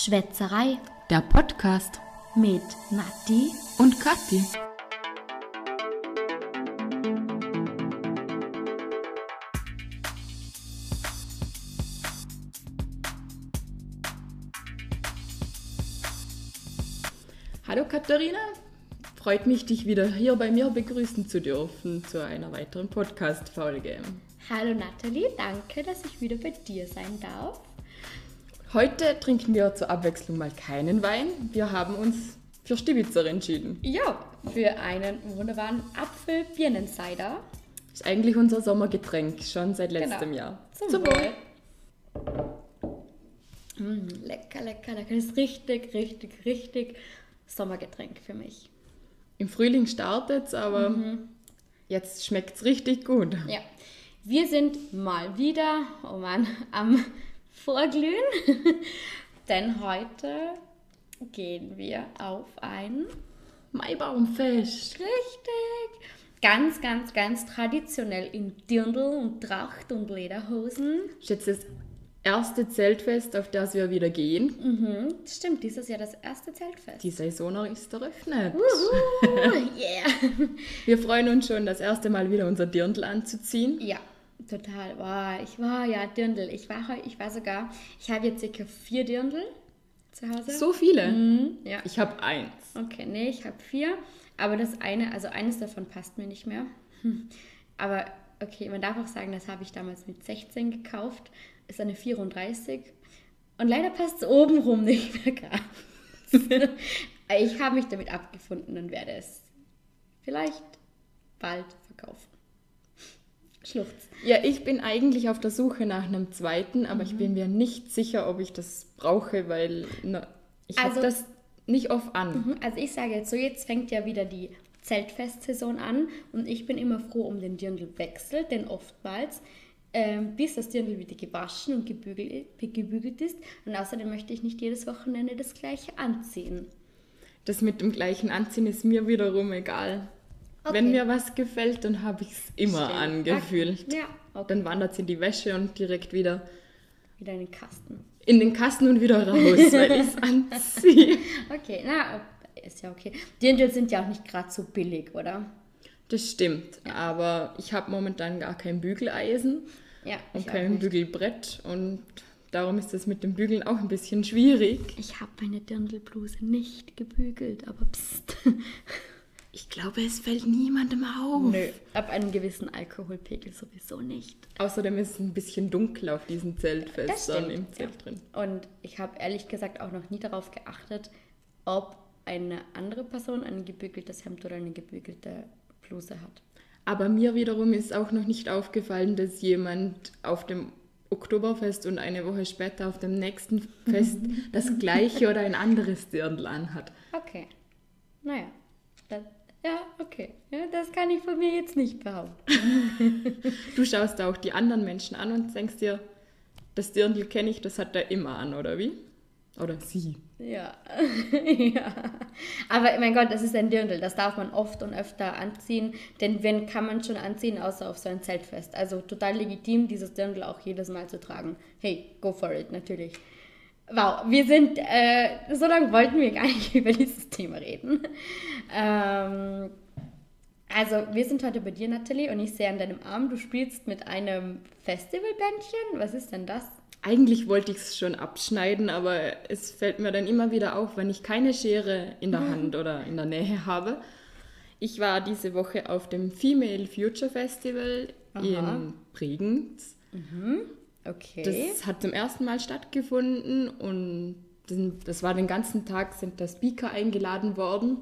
Schwätzerei Der Podcast mit Nati. und Kathi. Hallo Katharina, freut mich, dich wieder hier bei mir begrüßen zu dürfen zu einer weiteren Podcast-Folge. Hallo Nathalie, danke, dass ich wieder bei dir sein darf. Heute trinken wir zur Abwechslung mal keinen Wein. Wir haben uns für Stibitzer entschieden. Ja, für einen wunderbaren Apfel-Birnen-Cider. Ist eigentlich unser Sommergetränk, schon seit letztem Genau. Jahr. Zum Wohl. Mm, lecker, lecker, lecker. Das ist richtig, richtig, richtig Sommergetränk für mich. Im Frühling startet's, aber Mhm. jetzt schmeckt's richtig gut. Ja, wir sind mal wieder, oh Mann, am Vorglühen, denn heute gehen wir auf ein Maibaumfest. richtig, ganz, ganz, ganz traditionell in Dirndl und Tracht und Lederhosen. Ist jetzt das erste Zeltfest, auf das wir wieder gehen. Mhm, stimmt, dieses Jahr das erste Zeltfest. Die Saison ist eröffnet. Uhu, yeah. Wir freuen uns schon, das erste Mal wieder unser Dirndl anzuziehen. Ja, total. Wow, ich war ja Dirndl. Ich war, ich war sogar, ich habe jetzt circa vier Dirndl zu Hause. So viele. Mhm, ja. Ich habe eins. Okay, nee, ich habe vier. Aber das eine, also eines davon passt mir nicht mehr. Aber okay, man darf auch sagen, das habe ich damals mit 16 gekauft. Ist eine 34. Und leider passt es obenrum nicht mehr ganz. ich habe mich damit abgefunden und werde es vielleicht bald verkaufen. Schluchz. Ja, ich bin eigentlich auf der Suche nach einem zweiten, aber ich Mhm. bin mir nicht sicher, ob ich das brauche, weil na, ich Also- habe das nicht oft an. Mhm, Also ich sage jetzt so, jetzt fängt ja wieder die Zeltfestsaison an und ich bin immer froh um den Dirndlwechsel, denn oftmals, ähm, bis das Dirndl wieder gewaschen und gebügelt, gebügelt ist und außerdem möchte ich nicht jedes Wochenende das gleiche anziehen. Das mit dem gleichen Anziehen ist mir wiederum egal. Okay. Wenn mir was gefällt, dann habe ich es immer Stimmt. angefühlt. Ja, okay. Dann wandert es in die Wäsche und direkt wieder Wieder in den Kasten. in den Kasten und wieder raus, weil ich es anziehe. Okay, na, ist ja okay. Dirndl sind ja auch nicht gerade so billig, oder? Das stimmt, aber ich habe momentan gar kein Bügeleisen Ja, und kein. Bügelbrett und darum ist das mit dem Bügeln auch ein bisschen schwierig. Ich habe meine Dirndlbluse nicht gebügelt, aber pst. Ich glaube, es fällt niemandem auf. Nö, ab einem gewissen Alkoholpegel sowieso nicht. Außerdem ist es ein bisschen dunkel auf diesen Zeltfestern im Zelt drin. Und ich habe ehrlich gesagt auch noch nie darauf geachtet, ob eine andere Person ein gebügeltes Hemd oder eine gebügelte Bluse hat. Aber mir wiederum ist auch noch nicht aufgefallen, dass jemand auf dem Oktoberfest und eine Woche später auf dem nächsten Fest das gleiche oder ein anderes Dirndl anhat. Okay. Naja. Ja, okay. Ja, das kann ich von mir jetzt nicht behaupten. Du schaust da auch die anderen Menschen an und denkst dir, das Dirndl kenne ich, das hat er immer an, oder wie? Oder sie. Ja. ja. Aber mein Gott, das ist ein Dirndl. Das darf man oft und öfter anziehen. Denn wenn kann man schon anziehen, außer auf so ein Zeltfest. Also total legitim, dieses Dirndl auch jedes Mal zu tragen. Hey, go for it, natürlich. Wow, wir sind, äh, so lange wollten wir gar nicht über dieses Thema reden. Ähm, also, wir sind heute bei dir, Nathalie, und ich sehe an deinem Arm, du spielst mit einem Festivalbändchen. Was ist denn das? Eigentlich wollte ich es schon abschneiden, aber es fällt mir dann immer wieder auf, wenn ich keine Schere in der Hand oder in der Nähe habe. Ich war diese Woche auf dem Female Future Festival Aha. in Bregenz. Okay. Das hat zum ersten Mal stattgefunden und das war den ganzen Tag, sind da Speaker eingeladen worden.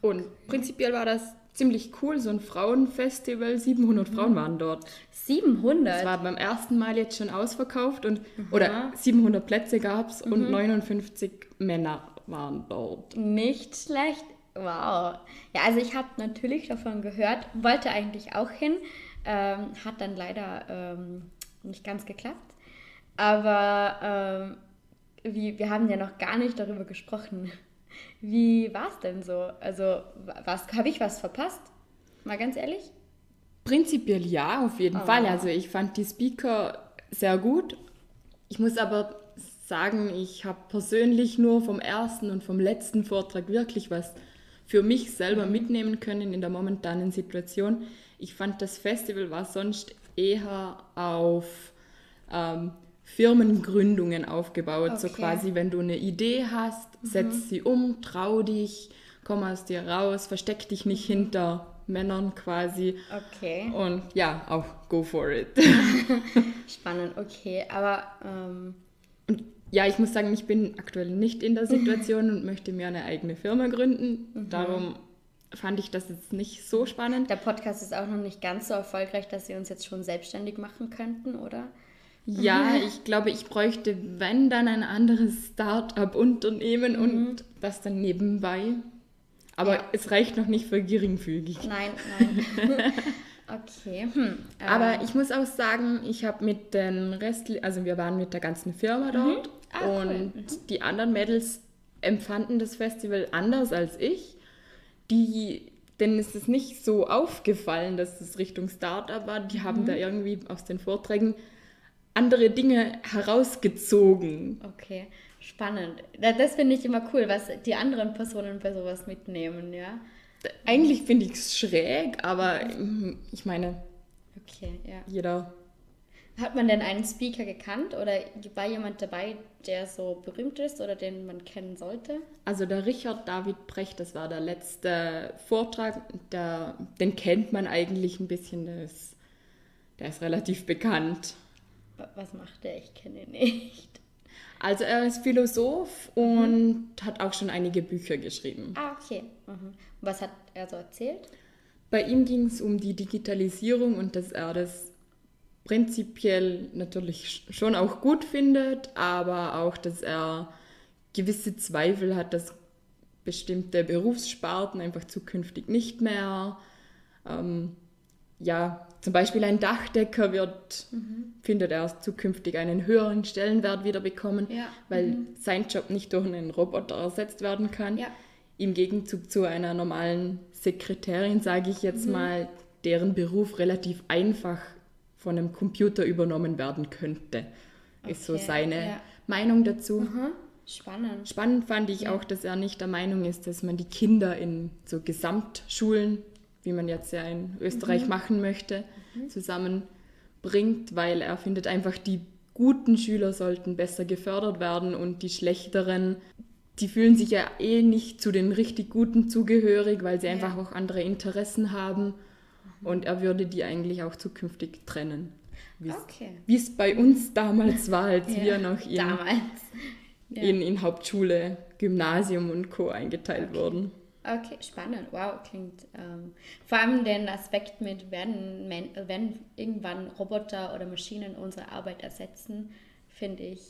Und prinzipiell war das ziemlich cool, so ein Frauenfestival. 700 Frauen waren dort. 700. Das war beim ersten Mal jetzt schon ausverkauft und oder 700 Plätze gab es und 59 Männer waren dort. Nicht schlecht. Wow. Ja, also ich habe natürlich davon gehört, wollte eigentlich auch hin, ähm, hat dann leider ähm, nicht ganz geklappt. Aber ähm, wie, wir haben ja noch gar nicht darüber gesprochen. Wie war es denn so? Also, was habe ich was verpasst? Mal ganz ehrlich? Prinzipiell ja, auf jeden Oh. Fall. Also ich fand die Speaker sehr gut. Ich muss aber sagen, ich habe persönlich nur vom ersten und vom letzten Vortrag wirklich was für mich selber mitnehmen können in der momentanen Situation. Ich fand, das Festival war sonst eher auf ähm, Firmengründungen aufgebaut. So Okay. Mhm. quasi, wenn du eine Idee hast, setz sie um, trau dich, komm aus dir raus, versteck dich nicht Mhm. hinter Männern quasi. Okay. Und ja, auch go for it. Spannend, okay. Aber ähm, Und ja, ich muss sagen, ich bin aktuell nicht in der Situation und möchte mir eine eigene Firma gründen. Mhm. Darum fand ich das jetzt nicht so spannend. der Podcast ist auch noch nicht ganz so erfolgreich, dass Sie uns jetzt schon selbstständig machen könnten, oder? Ja, ich glaube, ich bräuchte, wenn dann ein anderes Start-up-Unternehmen und das dann nebenbei. Aber Mhm. Ja. es reicht noch nicht für geringfügig. Nein, nein. okay. Hm. äh, Aber ich muss auch sagen, ich habe mit den Rest, also wir waren mit der ganzen Firma dort Ah, cool. und die anderen Mädels empfanden das Festival anders als ich. Die, denen ist es nicht so aufgefallen, dass es Richtung Startup war. Die Mhm. haben da irgendwie aus den Vorträgen andere Dinge herausgezogen. Okay, spannend. Da- Das finde ich immer cool, was die anderen Personen bei sowas mitnehmen, ja. Eigentlich finde ich es schräg, aber mm, ich meine, Okay, ja. jeder Hat man denn einen Speaker gekannt oder war jemand dabei, der so berühmt ist oder den man kennen sollte? Also der Richard David Brecht, das war der letzte Vortrag, der, den kennt man eigentlich ein bisschen, der ist, der ist relativ bekannt. Wa- Was macht der? Ich kenne ihn nicht. Also er ist Philosoph und hat auch schon einige Bücher geschrieben. Ah, okay. Mhm. Was hat er so erzählt? Bei ihm ging es um die Digitalisierung und dass er das prinzipiell natürlich schon auch gut findet, aber auch, dass er gewisse Zweifel hat, dass bestimmte Berufssparten einfach zukünftig nicht mehr, ähm, ja, zum Beispiel ein Dachdecker wird, findet er zukünftig einen höheren Stellenwert wieder bekommen, Ja. weil sein Job nicht durch einen Roboter ersetzt werden kann. Ja. Im Gegenzug zu einer normalen Sekretärin, sage ich jetzt mal, deren Beruf relativ einfach von einem Computer übernommen werden könnte. Ist so Okay, seine ja. Meinung dazu. Mhm. Spannend. Spannend fand ich auch, dass er nicht der Meinung ist, dass man die Kinder in so Gesamtschulen, wie man jetzt ja in Österreich machen möchte, zusammenbringt, weil er findet einfach, die guten Schüler sollten besser gefördert werden und die schlechteren, die fühlen sich ja eh nicht zu den richtig guten zugehörig, weil sie einfach auch andere Interessen haben. Und er würde die eigentlich auch zukünftig trennen. Wie es- Okay. Wie es bei uns damals war, als Ja, wir noch in. Ja. in, in Hauptschule, Gymnasium und Co. eingeteilt wurden. Okay, spannend. Wow, klingt. Ähm, vor allem den Aspekt mit, werden, wenn irgendwann Roboter oder Maschinen unsere Arbeit ersetzen, finde ich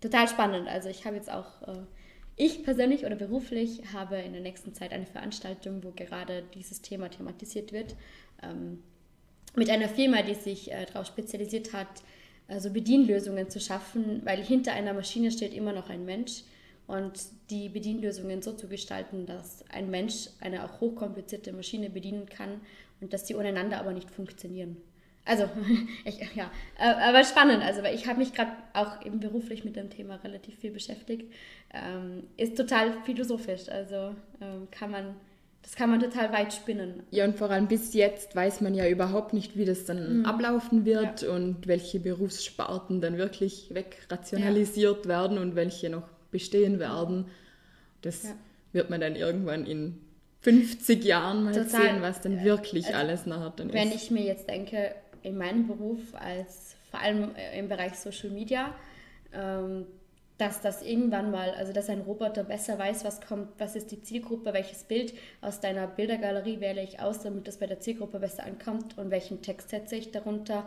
total spannend. Also ich habe jetzt auch, äh, ich persönlich oder beruflich habe in der nächsten Zeit eine Veranstaltung, wo gerade dieses Thema thematisiert wird. Ähm, mit einer Firma, die sich äh, darauf spezialisiert hat, also Bedienlösungen zu schaffen, weil hinter einer Maschine steht immer noch ein Mensch und die Bedienlösungen so zu gestalten, dass ein Mensch eine auch hochkomplizierte Maschine bedienen kann und dass die untereinander aber nicht funktionieren. Also, ich, ja, äh, aber spannend, also weil ich habe mich gerade auch eben beruflich mit dem Thema relativ viel beschäftigt. Ähm, ist total philosophisch, also ähm, kann man, das kann man total weit spinnen. Ja, und vor allem bis jetzt weiß man ja überhaupt nicht, wie das dann Mhm. ablaufen wird und welche Berufssparten dann wirklich wegrationalisiert werden und welche noch bestehen werden. Das Ja. wird man dann irgendwann in 50 Jahren mal Total. sehen, was dann wirklich also, alles nachher dann Wenn ist. ich mir jetzt denke, in meinem Beruf als vor allem äh, im Bereich Social Media, ähm, dass das irgendwann mal, also dass ein Roboter besser weiß, was kommt, was ist die Zielgruppe, welches Bild aus deiner Bildergalerie wähle ich aus, damit das bei der Zielgruppe besser ankommt und welchen Text setze ich darunter.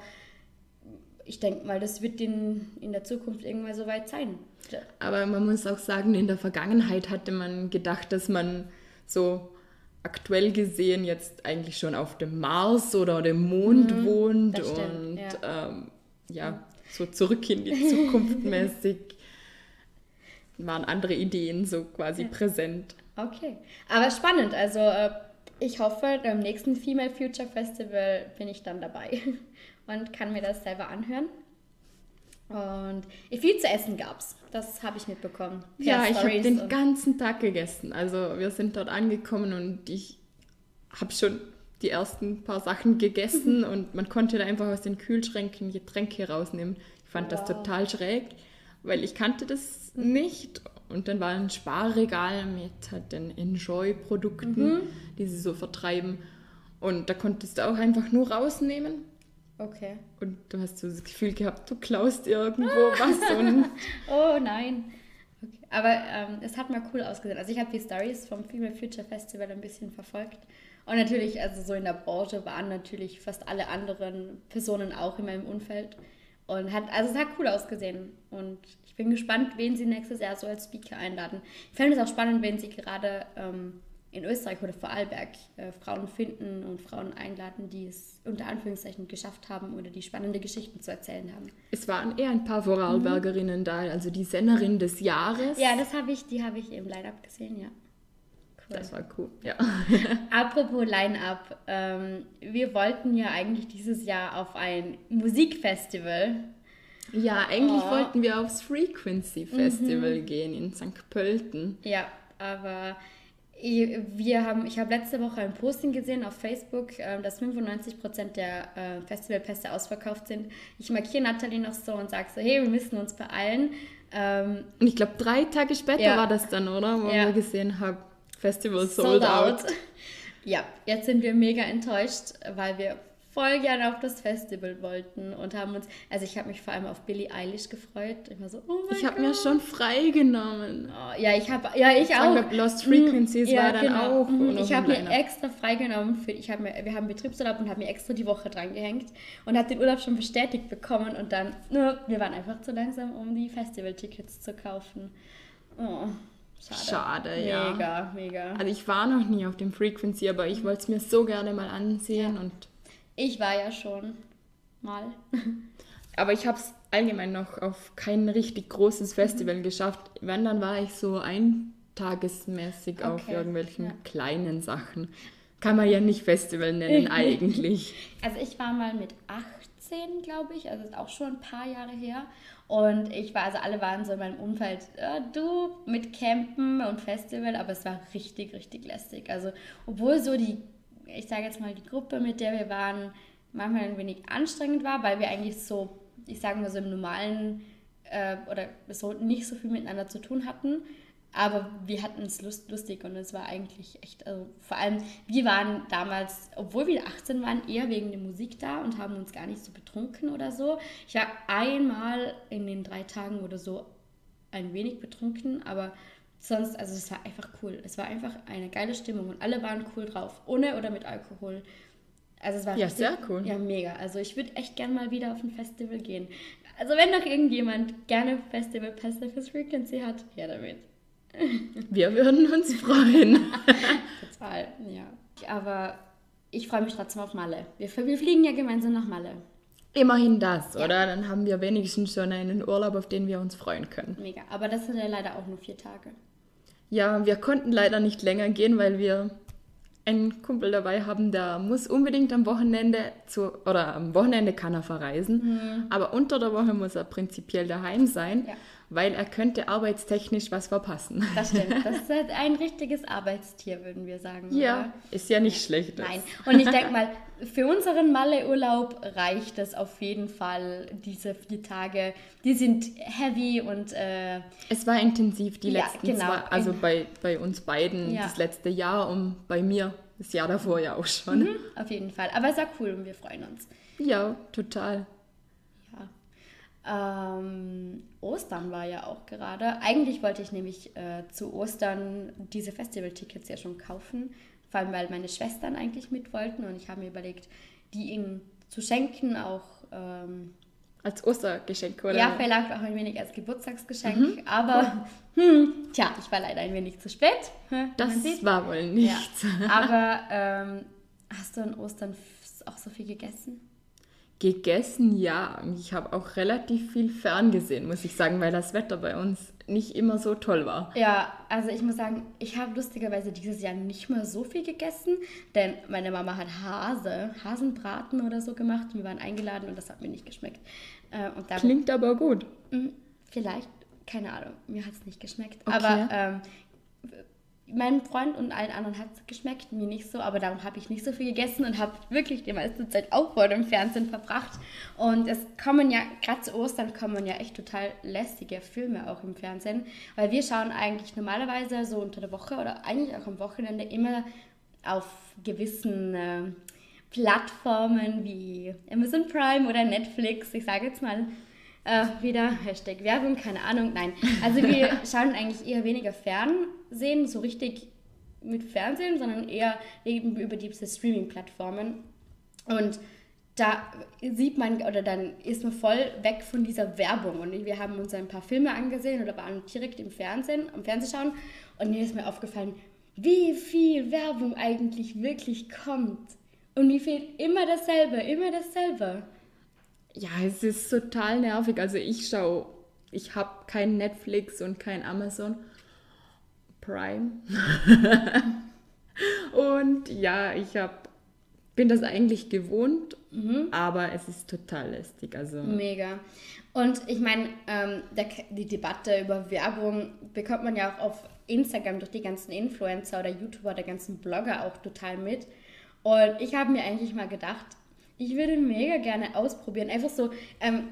Ich denke mal, das wird in, in der Zukunft irgendwann so weit sein. Aber man muss auch sagen, in der Vergangenheit hatte man gedacht, dass man so aktuell gesehen jetzt eigentlich schon auf dem Mars oder dem Mond wohnt Mhm, stimmt, und ja. Ähm, ja, so zurück in die Zukunft mäßig waren andere Ideen so quasi präsent. Okay, aber spannend. Also äh, ich hoffe, beim nächsten Female Future Festival bin ich dann dabei und kann mir das selber anhören. Und viel zu essen gab es. Das habe ich mitbekommen. Ja, ich habe den ganzen Tag gegessen. Also wir sind dort angekommen und ich habe schon die ersten paar Sachen gegessen und man konnte da einfach aus den Kühlschränken Getränke rausnehmen. Ich fand das Wow. total schräg, weil ich kannte das nicht. Und dann war ein Sparregal mit halt den Enjoy-Produkten, die sie so vertreiben. Und da konntest du auch einfach nur rausnehmen. Okay. Und du hast so das Gefühl gehabt, du klaust irgendwo was und Oh nein. Okay. Aber ähm, es hat mal cool ausgesehen. Also ich habe die Stories vom Female Future Festival ein bisschen verfolgt. Und natürlich, also so in der Branche waren natürlich fast alle anderen Personen auch in meinem Umfeld. Und hat, also es hat cool ausgesehen. Und ich bin gespannt, wen sie nächstes Jahr so als Speaker einladen. Ich fände es auch spannend, wenn sie gerade ähm, in Österreich oder Vorarlberg äh, Frauen finden und Frauen einladen, die es unter Anführungszeichen geschafft haben oder die spannende Geschichten zu erzählen haben. es waren eher ein paar Vorarlbergerinnen da, also die Sennerin des Jahres. Ja, das habe ich, die habe ich im Line-Up gesehen, ja. Das war cool, ja. Apropos Line-Up, ähm, wir wollten ja eigentlich dieses Jahr auf ein Musikfestival. Ja, eigentlich Oh. wollten wir aufs Frequency Festival gehen in St. Pölten. Ja, aber ich- wir haben, ich habe letzte Woche ein Posting gesehen auf Facebook, ähm, dass 95% der äh, Festivalpässe ausverkauft sind. Ich markiere Nathalie noch so und sage so, hey, wir müssen uns beeilen. Ähm, Und ich glaube, drei Tage später Ja. war das dann, oder? Wo Ja. wir gesehen haben, Festival sold, out. Ja, jetzt sind wir mega enttäuscht, weil wir voll gerne auf das Festival wollten und haben uns, also ich habe mich vor allem auf Billie Eilish gefreut. Ich war so, oh mein Ich habe mir schon freigenommen. Oh, ja, ich habe, ja, ich auch. wir, Lost Frequencies Mm, war dann auch Mhm. Ich habe mir extra freigenommen für, ich habe mir, wir haben Betriebsurlaub und haben mir extra die Woche dran gehängt und habe den Urlaub schon bestätigt bekommen und dann, nur, wir waren einfach zu langsam, um die Festivaltickets zu kaufen. Oh, schade. Schade, ja. Mega, mega. Also ich war noch nie auf dem Frequency, aber ich wollte es mir so gerne mal ansehen. Ja. Und, Ich war ja schon mal. aber ich habe es allgemein noch auf kein richtig großes Festival geschafft. Wenn, dann war ich so eintagesmäßig auf Okay, irgendwelchen ja. kleinen Sachen. Kann man ja nicht Festival nennen eigentlich. Also ich war mal mit 18, glaube ich, also ist auch schon ein paar Jahre her. Und ich war, also alle waren so in meinem Umfeld, äh, du mit Campen und Festival, aber es war richtig, richtig lästig. Also obwohl so die, ich sage jetzt mal die Gruppe, mit der wir waren, manchmal ein wenig anstrengend war, weil wir eigentlich so, ich sage mal so im normalen äh, oder so nicht so viel miteinander zu tun hatten. Aber wir hatten es lust, lustig und es war eigentlich echt, also vor allem, wir waren damals, obwohl wir 18 waren, eher wegen der Musik da und haben uns gar nicht so betrunken oder so. Ich war einmal in den drei Tagen oder so ein wenig betrunken, aber sonst, also es war einfach cool. Es war einfach eine geile Stimmung und alle waren cool drauf, ohne oder mit Alkohol. Also es war Ja, richtig, sehr cool. Ja, mega. Also ich würde echt gern mal wieder auf ein Festival gehen. Also wenn noch irgendjemand gerne Festivalpässe fürs Frequency hat, her damit. Wir würden uns freuen. Total, ja. Aber ich freue mich trotzdem auf Malle. Wir, wir fliegen ja gemeinsam nach Malle. Immerhin das, Ja. oder? Dann haben wir wenigstens schon einen Urlaub, auf den wir uns freuen können. Mega. Aber das sind ja leider auch nur vier Tage. Ja, wir konnten leider nicht länger gehen, weil wir einen Kumpel dabei haben, der muss unbedingt am Wochenende zu, oder am Wochenende kann er verreisen, aber unter der Woche muss er prinzipiell daheim sein, Mhm. Ja. Weil er könnte arbeitstechnisch was verpassen. Das stimmt. Das ist halt ein richtiges Arbeitstier, würden wir sagen. Ja, Oder? ist ja nicht schlecht. Nein. Und ich denke mal, für unseren Malle-Urlaub reicht es auf jeden Fall, diese vier Tage. Die sind heavy und äh, Es war intensiv die Ja, letzten genau. zwei, also bei, bei uns beiden Ja. das letzte Jahr und bei mir das Jahr davor ja auch schon. mhm, auf jeden Fall. Aber es war cool und wir freuen uns. Ja, total. Ja. Ähm, Ostern war ja auch gerade. Eigentlich wollte ich nämlich äh, zu Ostern diese Festivaltickets ja schon kaufen, vor allem weil meine Schwestern eigentlich mit wollten und ich habe mir überlegt, die ihnen zu schenken, auch ähm, Als Ostergeschenk, oder? ja, vielleicht auch ein wenig als Geburtstagsgeschenk, aber hm, tja, ich war leider ein wenig zu spät. das war wohl Ja. nichts. Aber ähm, hast du an Ostern auch so viel gegessen? Gegessen, ja. Ich habe auch relativ viel ferngesehen, muss ich sagen, weil das Wetter bei uns nicht immer so toll war. Ja, also ich muss sagen, ich habe lustigerweise dieses Jahr nicht mehr so viel gegessen, denn meine Mama hat Hase, Hasenbraten oder so gemacht wir waren eingeladen und das hat mir nicht geschmeckt. Äh, und Klingt aber gut. Mm, Vielleicht, keine Ahnung, mir hat es nicht geschmeckt. Okay. Aber ähm, meinem Freund und allen anderen hat es geschmeckt, mir nicht so, aber darum habe ich nicht so viel gegessen und habe wirklich die meiste Zeit auch vor dem Fernsehen verbracht. Und es kommen ja, gerade zu Ostern kommen ja echt total lästige Filme auch im Fernsehen, weil wir schauen eigentlich normalerweise so unter der Woche oder eigentlich auch am Wochenende immer auf gewissen äh, Plattformen wie Amazon Prime oder Netflix, ich sage jetzt mal äh, wieder Hashtag Werbung, keine Ahnung, nein. Also wir schauen eigentlich eher weniger Fernsehen, so richtig mit Fernsehen, sondern eher eben über diese Streaming-Plattformen. Und da sieht man, oder dann ist man voll weg von dieser Werbung. Und wir haben uns ein paar Filme angesehen oder waren direkt im Fernsehen, am Fernsehschauen. Und mir ist mir aufgefallen, wie viel Werbung eigentlich wirklich kommt. Und wie viel immer dasselbe, immer dasselbe. Ja, es ist total nervig. Also ich schaue, ich habe kein Netflix und kein Amazon Prime. und ja, ich hab, bin das eigentlich gewohnt, aber es ist total lästig. Also Mega. Und ich meine, ähm, die Debatte über Werbung bekommt man ja auch auf Instagram durch die ganzen Influencer oder YouTuber, der ganzen Blogger auch total mit. Und ich habe mir eigentlich mal gedacht, ich würde mega gerne ausprobieren. Einfach so, ähm,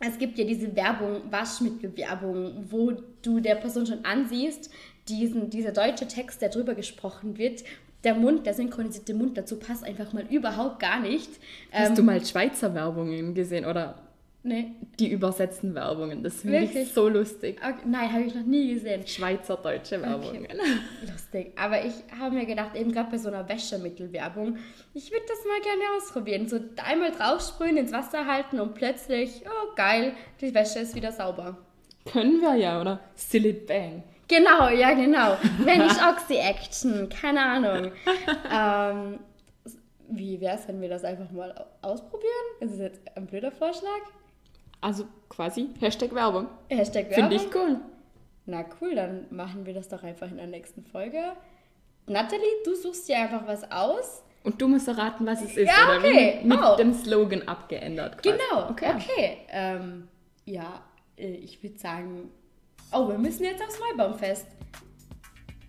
es gibt ja diese Werbung, Waschmittelwerbung, wo du der Person schon ansiehst, diesen, dieser deutsche Text, der drüber gesprochen wird, der Mund, der synchronisierte Mund dazu passt einfach mal überhaupt gar nicht. Ähm, hast du mal Schweizer Werbungen gesehen oder nee, die übersetzten Werbungen? Das finde ich so lustig. okay, nein, habe ich noch nie gesehen. Schweizerdeutsche Werbungen. Lustig. Aber ich habe mir gedacht, eben gerade bei so einer Wäschemittelwerbung, ich würde das mal gerne ausprobieren. So einmal draufsprühen, ins Wasser halten und plötzlich, oh geil, die Wäsche ist wieder sauber. Können wir ja, oder? Silly Bang. Genau, ja, genau. Wenn nicht Oxy-Action, keine Ahnung. ähm, wie wäre es, wenn wir das einfach mal au- ausprobieren? Ist es jetzt ein blöder Vorschlag? Also quasi Hashtag Werbung. Hashtag Finde Werbung? ich cool. Na cool, dann machen wir das doch einfach in der nächsten Folge. Nathalie, du suchst dir einfach was aus. Und du musst erraten, was es ist. Ja, okay. wie mit Oh. dem Slogan abgeändert. Quasi. Genau, Okay. okay. Ähm, ja, äh, ich würde sagen, oh, wir müssen jetzt aufs Maibaumfest.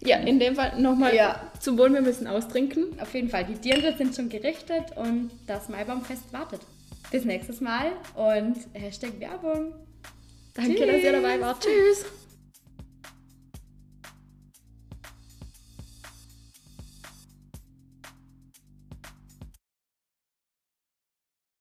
Ja, in dem Fall nochmal Ja. zum Wohl, wir müssen austrinken. Auf jeden Fall, die Dirndl sind schon gerichtet und das Maibaumfest wartet. Bis nächstes Mal und Hashtag Werbung. Danke, dass ihr dabei wart. Tschüss.